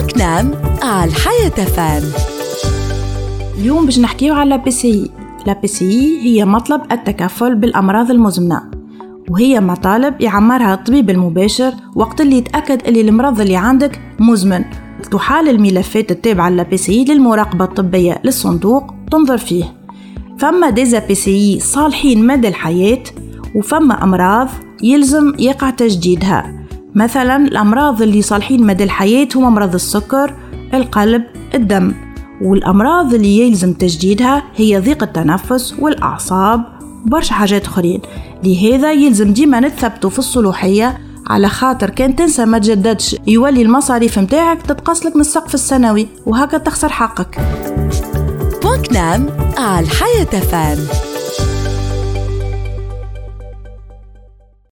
بو CNAM على الحياة FM اليوم باش نحكيو على l'APCI. هي مطلب التكفل بالأمراض المزمنة وهي مطالب يعمرها الطبيب المباشر وقت اللي يتأكد اللي المرض اللي عندك مزمن. تحال الملفات التابعة APCI للمراقبة الطبية للصندوق تنظر فيه. فما des APCI صالحين مدى الحياة وفما أمراض يلزم يقع تجديدها. مثلا الأمراض اللي صالحين مدى الحياة هما مرض السكر القلب الدم. والأمراض اللي يلزم تجديدها هي ضيق التنفس والأعصاب وبرشا حاجات أخرين. لهذا يلزم ديما نتثبتوا في الصلوحية على خاطر كان تنسى ما تجددش. يولي المصاريف متاعك تتقصلك من السقف السنوي وهكا تخسر حقك. بوكنام على الحياة فام